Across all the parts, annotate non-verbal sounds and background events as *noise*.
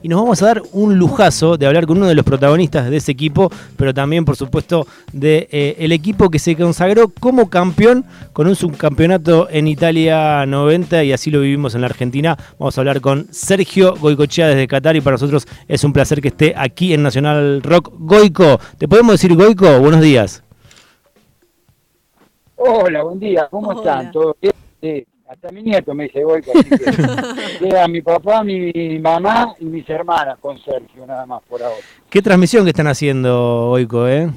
Y nos vamos a dar un lujazo de hablar con uno de los protagonistas de ese equipo, pero también, por supuesto, de eh, el equipo que se consagró como campeón con un subcampeonato en Italia 90 y así lo vivimos en la Argentina. Vamos a hablar con Sergio Goicochea desde Qatar y para nosotros es un placer que esté aquí en Nacional Rock. Goico, ¿te podemos decir Goico? Buenos días. Hola, buen día, ¿cómo Hola. están? ¿Todo bien? Sí, hasta mi nieto me dice Goico, así que *laughs* queda mi papá, mi mamá y mis hermanas con Sergio, nada más por ahora. ¿Qué transmisión que están haciendo, Goico, eh?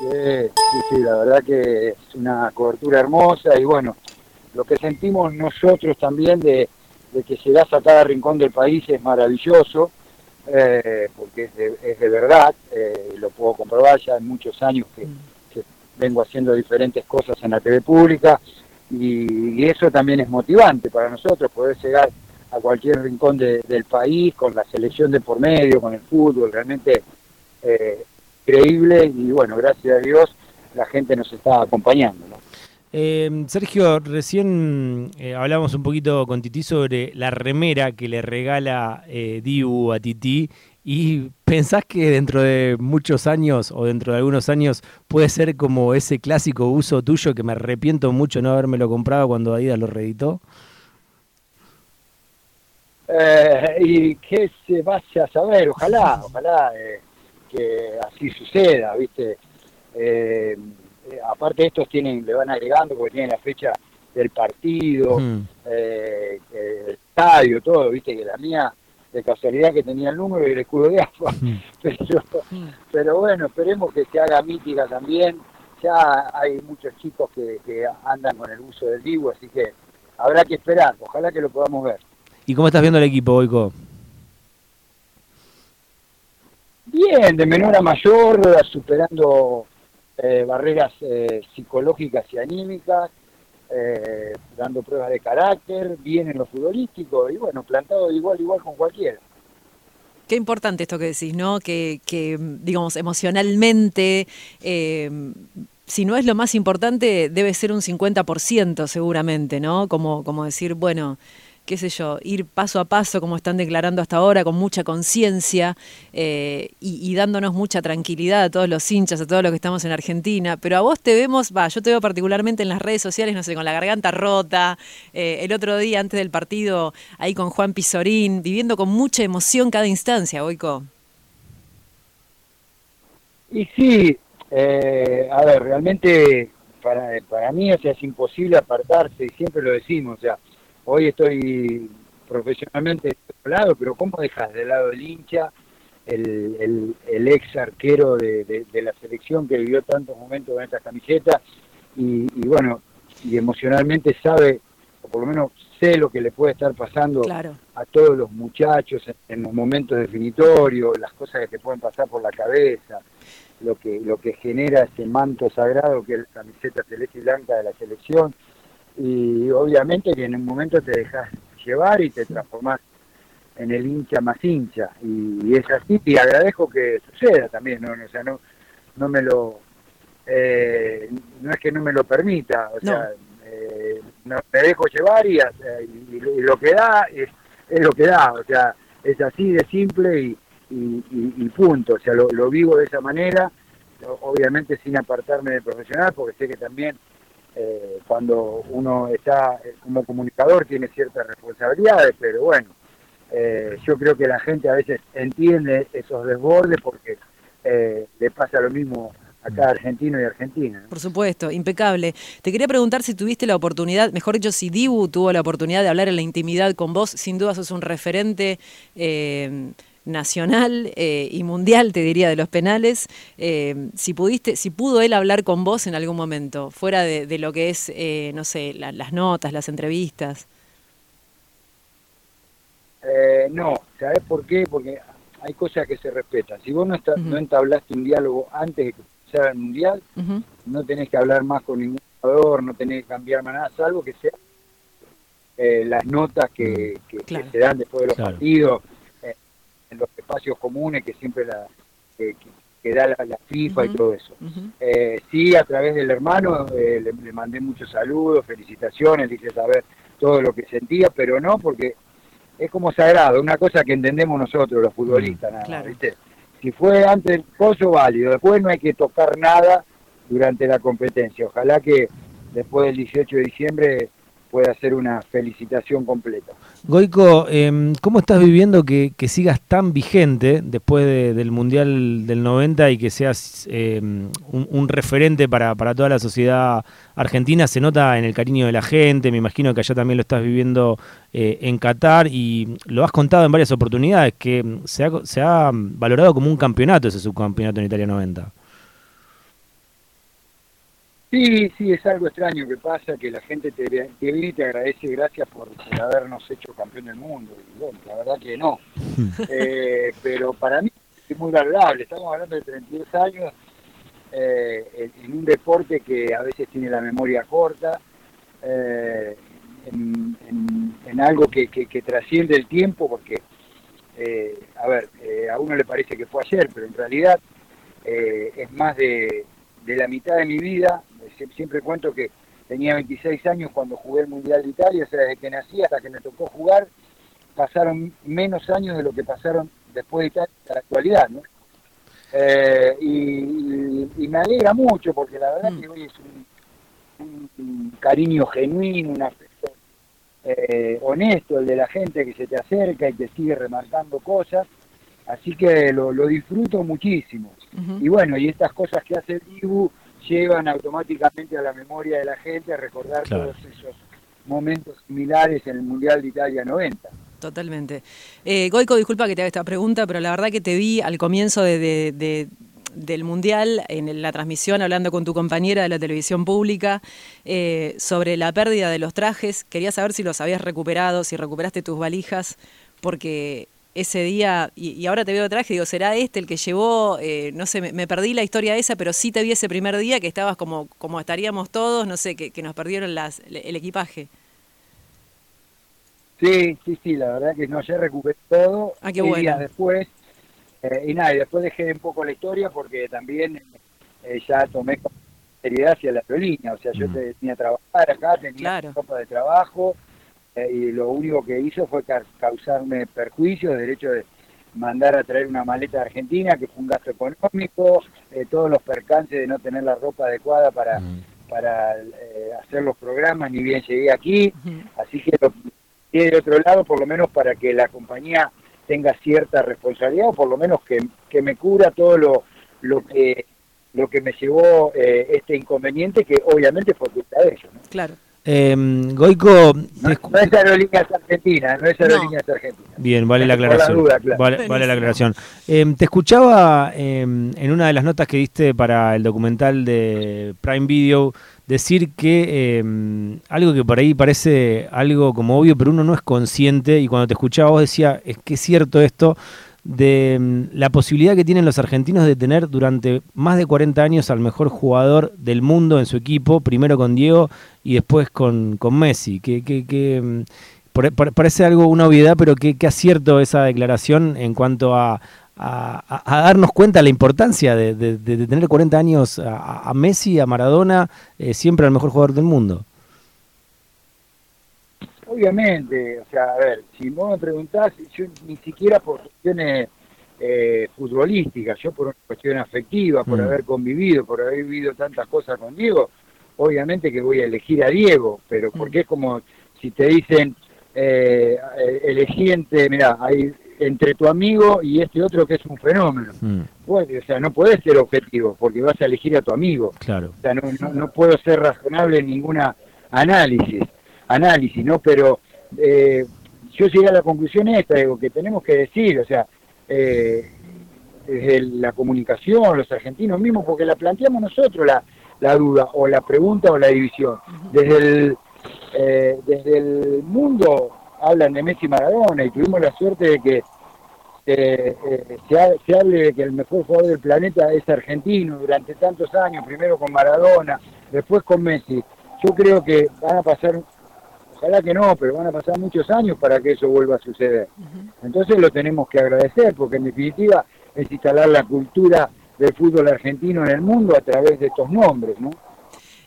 Sí, sí, sí, la verdad que es una cobertura hermosa y bueno, lo que sentimos nosotros también de, de que llegas a cada rincón del país es maravilloso, eh, porque es de, es de verdad, eh, lo puedo comprobar ya en muchos años que, que vengo haciendo diferentes cosas en la TV pública y, eso también es motivante para nosotros, poder llegar a cualquier rincón de- del país con la selección de por medio, con el fútbol, realmente eh, increíble y bueno, gracias a Dios la gente nos está acompañando. ¿no? Eh, Sergio, recién eh, hablamos un poquito con Titi sobre la remera que le regala eh, Dibu a Titi y pensás que dentro de muchos años o dentro de algunos años puede ser como ese clásico uso tuyo que me arrepiento mucho no habérmelo comprado cuando Adidas lo reeditó. Eh, y que se vaya a saber, ojalá, ojalá eh, que así suceda, ¿viste? Eh, eh, aparte estos tienen, le van agregando porque tienen la fecha del partido, Mm. eh, el estadio, todo, viste que la mía de casualidad que tenía el número y el escudo de agua, Mm. *laughs* pero, pero bueno, esperemos que se haga mítica también, ya hay muchos chicos que, que andan con el uso del Divo, así que habrá que esperar, ojalá que lo podamos ver. ¿Y cómo estás viendo el equipo, Boico? Bien, de menor a mayor, superando eh, barreras eh, psicológicas y anímicas, eh, dando pruebas de carácter, bien en lo futbolístico y bueno, plantado de igual igual con cualquiera. Qué importante esto que decís, ¿no? Que, que, digamos, emocionalmente, eh, si no es lo más importante, debe ser un 50% seguramente, ¿no? Como, como decir, bueno, qué sé yo, ir paso a paso, como están declarando hasta ahora, con mucha conciencia eh, y, dándonos mucha tranquilidad a todos los hinchas, a todos los que estamos en Argentina. Pero a vos te vemos, va, yo te veo particularmente en las redes sociales, no sé, con la garganta rota, eh, el otro día antes del partido, ahí con Juan Pizorín, viviendo con mucha emoción cada instancia, Boico. Y sí, eh, a ver, realmente para, para mí o sea, es imposible apartarse y siempre lo decimos, o sea, hoy estoy profesionalmente de otro lado, pero ¿cómo dejas de lado el hincha, el, el, el ex arquero de, de- de la selección que vivió tantos momentos con esta camiseta y, y bueno, y emocionalmente sabe, o por lo menos sé lo que le puede estar pasando Claro. a todos los muchachos en, en los momentos definitorios, las cosas que te pueden pasar por la cabeza, lo que lo que genera ese manto sagrado que es la camiseta celeste y blanca de la selección y obviamente que en un momento te dejas llevar y te transformás en el hincha más hincha y, es así y agradezco que suceda también no, o sea no no me lo eh, no es que no me lo permita o No. sea eh, no, me dejo llevar y, hace- y- y lo- que da es, es lo que da o sea es así de simple y, y, punto o sea lo, lo vivo de esa manera obviamente sin apartarme de profesional porque sé que también eh, cuando uno está eh, como comunicador tiene ciertas responsabilidades, pero bueno, eh, yo creo que la gente a veces entiende esos desbordes porque eh, le pasa lo mismo a cada argentino y argentina. Por supuesto, impecable. Te quería preguntar si tuviste la oportunidad, mejor dicho, si Dibu tuvo la oportunidad de hablar en la intimidad con vos. Sin duda sos un referente nacional eh, y mundial, te diría, de los penales. Eh, si pudiste, si pudo él hablar con vos en algún momento, fuera de, de lo que es, eh, no sé, la- las notas, las entrevistas. Eh, no, ¿sabes por qué? Porque hay cosas que se respetan. Si vos no, está- no entablaste un diálogo antes de que empezara el mundial, no tenés que hablar más con ningún jugador, no tenés que cambiar más nada, salvo que sea eh, las notas que, que- que Claro. se dan después de los Claro. partidos, en los espacios comunes que siempre la, que, da la, la FIFA y todo eso. Eh, sí, a través del hermano eh, le, le mandé muchos saludos, felicitaciones, le hice saber todo lo que sentía, pero no porque es como sagrado, una cosa que entendemos nosotros los futbolistas, mm, nada, ¿viste? Si fue antes el coso, válido, después no hay que tocar nada durante la competencia. Ojalá que después del 18 de diciembre pueda ser una felicitación completa. Goico, em, ¿cómo estás viviendo que, sigas tan vigente después del Mundial del 90 y que seas em, un, referente para, toda la sociedad argentina? Se nota en el cariño de la gente, me imagino que allá también lo estás viviendo eh, en Qatar y lo has contado en varias oportunidades, que se ha, se ha valorado como un campeonato ese subcampeonato en Italia 90. Sí, sí, es algo extraño que pasa, que la gente te, te viene y te agradece gracias por, habernos hecho campeón del mundo. Y bueno, la verdad que no. *laughs* Eh, pero para mí es muy valorable. Estamos hablando de 32 años eh, en, un deporte que a veces tiene la memoria corta, eh, en, algo que, que, trasciende el tiempo, porque, a ver, a uno le parece que fue ayer, pero en realidad es más de, de la mitad de mi vida siempre cuento que tenía 26 años cuando jugué el Mundial de Italia, o sea, desde que nací hasta que me tocó jugar, pasaron menos años de lo que pasaron después de Italia hasta la actualidad, ¿no? Eh, y, me alegra mucho porque la verdad mm. que hoy es un, cariño genuino, un afecto eh, honesto el de la gente que se te acerca y te sigue remarcando cosas, así que lo, disfruto muchísimo. Y bueno, y estas cosas que hace el Dibu, llevan automáticamente a la memoria de la gente a recordar todos esos momentos similares en el Mundial de Italia 90. Totalmente. Eh, Goico, disculpa que te haga esta pregunta, pero la verdad que te vi al comienzo de, del Mundial, en la transmisión, hablando con tu compañera de la televisión pública, eh, sobre la pérdida de los trajes. Quería saber si los habías recuperado, si recuperaste tus valijas, porque ese día, y, ahora te veo traje, digo, ¿será este el que llevó? Eh, no sé, me, perdí la historia esa, pero sí te vi ese primer día que estabas como, como estaríamos todos, no sé, que, nos perdieron las, el equipaje. Sí, sí, sí, la verdad que no, ya recuperé todo. Ah, qué bueno. días después, eh, y nada, y después dejé un poco la historia porque también eh, ya tomé seriedad hacia la aerolínea, o sea, yo mm. tenía que trabajar acá, tenía ropa de trabajo, eh, y lo único que hizo fue causarme perjuicios, derecho de mandar a traer una maleta de Argentina, que fue un gasto económico, eh, todos los percances de no tener la ropa adecuada para, para eh, hacer los programas, ni bien llegué aquí, así que lo de otro lado, por lo menos para que la compañía tenga cierta responsabilidad, o por lo menos que, que me cubra todo lo, lo que lo que me llevó este inconveniente, que obviamente fue culpa de ellos. Claro. Eh, Goico. No, es Aerolíneas Argentina, no es Aerolíneas Argentina. Bien, vale la aclaración. vale, la aclaración. Em, te escuchaba em, en una de las notas que diste para el documental de Prime Video decir que algo que por ahí parece algo como obvio, pero uno no es consciente, y cuando te escuchaba vos decía, es que es cierto esto, de mm, la posibilidad que tienen los argentinos de tener durante más de 40 años al mejor jugador del mundo en su equipo, primero con Diego y después con, con Messi. Que, que, que mm, parece algo una obviedad, pero qué acierto esa declaración en cuanto a, a, darnos cuenta de la importancia de, tener 40 años a, Messi, a Maradona, eh, siempre al mejor jugador del mundo. Obviamente, o sea, a ver, si vos me preguntás, yo ni siquiera por cuestiones eh, futbolísticas, yo por una cuestión afectiva, por mm. haber convivido, por haber vivido tantas cosas con Diego, obviamente que voy a elegir a Diego, pero mm. porque es como si te dicen, eh, elegí entre, mira, hay entre tu amigo y este otro que es un fenómeno. Mm. o sea, no puedes ser objetivo porque vas a elegir a tu amigo. Claro. O sea, no, no puedo ser razonable en ninguna análisis análisis, ¿no? Pero eh, yo llegué a la conclusión esta, digo, que tenemos que decir, o sea, eh, desde la comunicación, los argentinos mismos, porque la planteamos nosotros la, la duda, o la pregunta o la división. Desde el, eh, desde el mundo hablan de Messi y Maradona y tuvimos la suerte de que se, se, hable de que el mejor jugador del planeta es argentino durante tantos años, primero con Maradona, después con Messi. Yo creo que van a pasar Ojalá que no, pero van a pasar muchos años para que eso vuelva a suceder. Entonces lo tenemos que agradecer, porque en definitiva es instalar la cultura del fútbol argentino en el mundo a través de estos nombres, ¿no?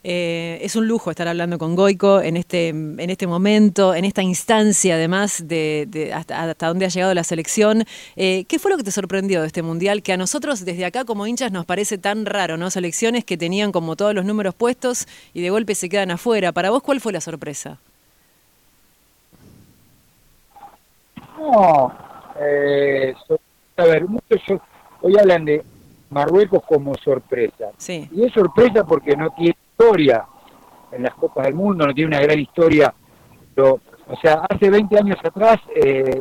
Eh, es un lujo estar hablando con Goico en este, en este momento, en esta instancia, además de, hasta, hasta, dónde ha llegado la selección. Eh, ¿Qué fue lo que te sorprendió de este mundial? Que a nosotros, desde acá como hinchas, nos parece tan raro, ¿no? Selecciones que tenían como todos los números puestos y de golpe se quedan afuera. Para vos, ¿cuál fue la sorpresa? No, eh, a ver, muchos hoy hablan de Marruecos como sorpresa. Sí. Y es sorpresa porque no tiene historia en las Copas del Mundo, no tiene una gran historia. Pero, o sea, hace 20 años atrás, eh,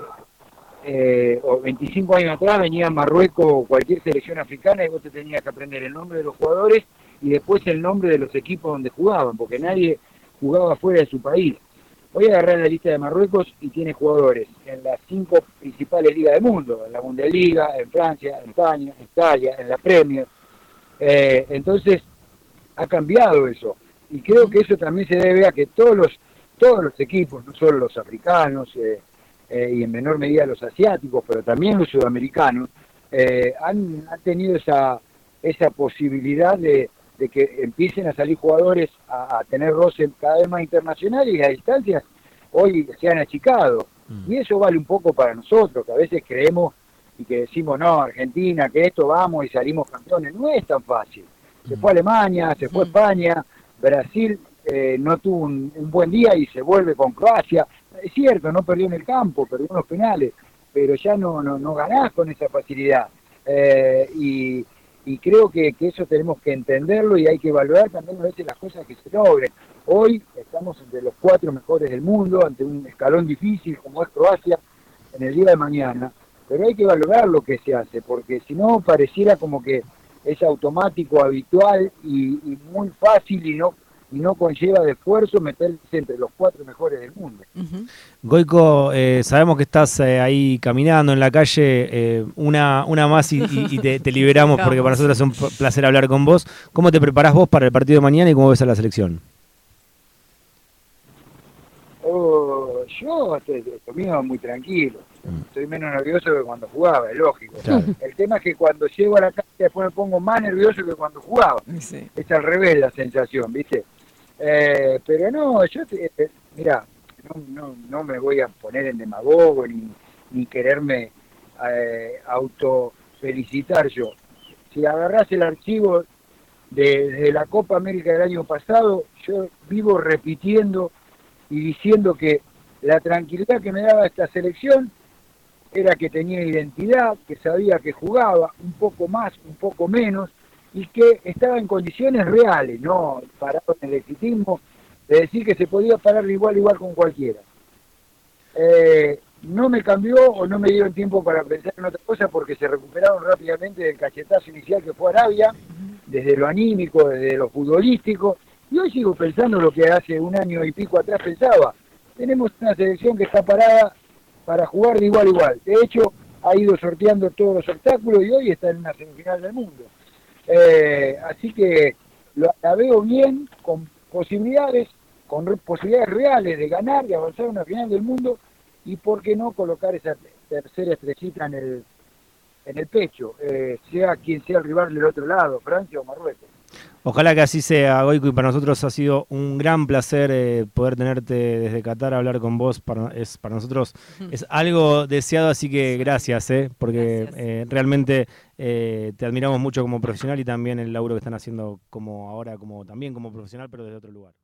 eh, o 25 años atrás, venía Marruecos o cualquier selección africana y vos te tenías que aprender el nombre de los jugadores y después el nombre de los equipos donde jugaban, porque nadie jugaba fuera de su país. Voy a agarrar la lista de Marruecos y tiene jugadores en las cinco principales ligas del mundo, en la Bundesliga, en Francia, en España, en Italia, en la Premier. Eh, entonces, ha cambiado eso. Y creo que eso también se debe a que todos los, todos los equipos, no solo los africanos eh, eh, y en menor medida los asiáticos, pero también los sudamericanos, han, han tenido esa, esa posibilidad de, de que empiecen a salir jugadores a, tener roce cada vez más internacionales y a distancias hoy se han achicado. Mm. Y eso vale un poco para nosotros, que a veces creemos y que decimos, no, Argentina, que esto vamos y salimos campeones. No es tan fácil. Se mm. fue a Alemania, se fue a mm. España, Brasil eh, no tuvo un, buen día y se vuelve con Croacia. Es cierto, no perdió en el campo, perdió unos penales, pero ya no, no, no ganás con esa facilidad. Eh, y, y creo que, eso tenemos que entenderlo y hay que evaluar también a veces las cosas que se logren. Hoy estamos entre los cuatro mejores del mundo, ante un escalón difícil como es Croacia en el día de mañana, pero hay que valorar lo que se hace, porque si no pareciera como que es automático, habitual y muy fácil y no y no conlleva de esfuerzo meterse entre los cuatro mejores del mundo. Goico, eh, sabemos que estás eh, ahí caminando en la calle, eh, una, una más y, te, liberamos porque para nosotros es un placer hablar con vos. ¿Cómo te preparás vos para el partido de mañana y cómo ves a la selección? Oh, yo estoy conmigo muy tranquilo. Mm. Estoy menos nervioso que cuando jugaba, es lógico. El tema es que cuando llego a la calle después me pongo más nervioso que cuando jugaba. Es al revés la sensación, ¿viste? Eh, pero no, yo, eh, mira, no, no, me voy a poner en demagogo ni, ni quererme eh, auto felicitar yo. Si agarras el archivo de, la Copa América del año pasado, yo vivo repitiendo y diciendo que la tranquilidad que me daba esta selección era que tenía identidad, que sabía que jugaba un poco más, un poco menos, y que estaba en condiciones reales, no parado en el exitismo, de decir que se podía parar igual igual con cualquiera. Eh, no me cambió o no me dieron tiempo para pensar en otra cosa porque se recuperaron rápidamente del cachetazo inicial que fue Arabia, desde lo anímico, desde lo futbolístico, y hoy sigo pensando lo que hace un año y pico atrás pensaba. Tenemos una selección que está parada para jugar de igual a igual. De hecho, ha ido sorteando todos los obstáculos y hoy está en una semifinal del mundo. Eh, así que la veo bien, con posibilidades, con posibilidades reales de ganar, y avanzar a una final del mundo, y por qué no colocar esa tercera estrellita en el, en el pecho, eh, sea quien sea el rival del otro lado, Francia o Marruecos. Ojalá que así sea, Goico, y para nosotros ha sido un gran placer eh, poder tenerte desde Qatar, hablar con vos. Para, es, para nosotros es algo deseado, así que gracias, eh, porque eh, realmente te admiramos mucho como profesional y también el laburo que están haciendo como ahora, como también como profesional, pero desde otro lugar.